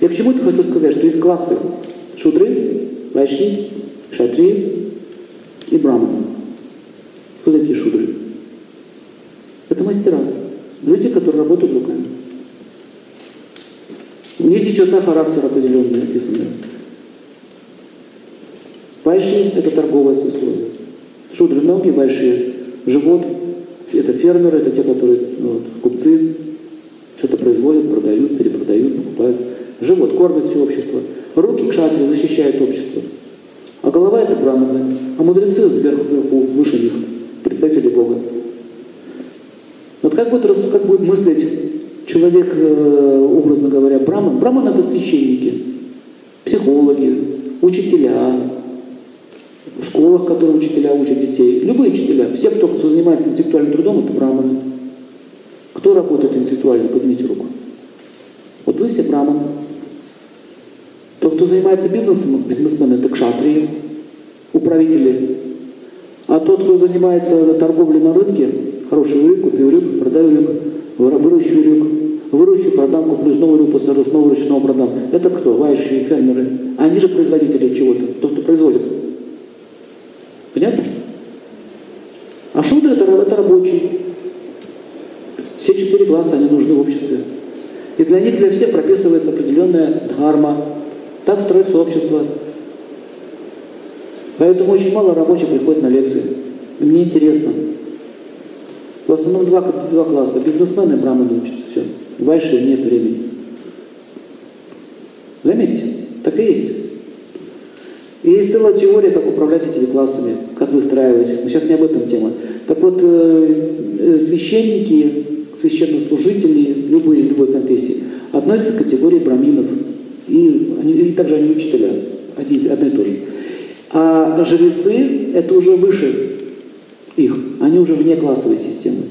Я к чему это хочу сказать, что есть классы шудры, вайши, шатри и браманы. Кто такие шудры? Это мастера, люди, которые работают руками. У них есть черта характера определенная написанная. Вайши – это торговое сословие. Шудры ноги, вайши – живот, это фермеры, это те, которые ну, вот, купцы, что-то производят, продают, перепродают, покупают. Живот кормит все общество. Руки кшатри защищают общество. А голова – это браманы. А мудрецы вверху, вверху, выше них, представители Бога. Вот как будет, как будет мыслить человек, э, образно говоря, браман? Браман – это священники, психологи, учителя, в школах, которые учителя учат детей. Любые учителя, все, кто, кто занимается интеллектуальным трудом, это браманы. Кто работает интеллектуально? Поднимите руку. Вот вы все браманы. Кто занимается бизнесом, бизнесмены, это кшатрии, управители. А тот, кто занимается торговлей на рынке, хороший рыбу, купил рыбу, продаю рыбу, выращу рыбу, выращу, продам, куплю, снова рыбу посажу, снова снова продам. Это кто? Вайши, фермеры. Они же производители чего-то, тот, кто производит. Понятно? А шудры это, это рабочие. Все четыре класса, они нужны в обществе. И для них, для всех прописывается определенная дхарма. Так строится общество. Поэтому очень мало рабочих приходит на лекции. И мне интересно. В основном два, два класса. Бизнесмены браманы учатся. Все. Вайши нет времени. Заметьте, так и есть. И есть целая теория, как управлять этими классами, как выстраивать. Но сейчас не об этом тема. Так вот, э, священники, священнослужители, любые, любой конфессии, относятся к категории браминов. И, и также они учителя, они одно и то же. А жрецы – это уже выше их, они уже вне классовой системы.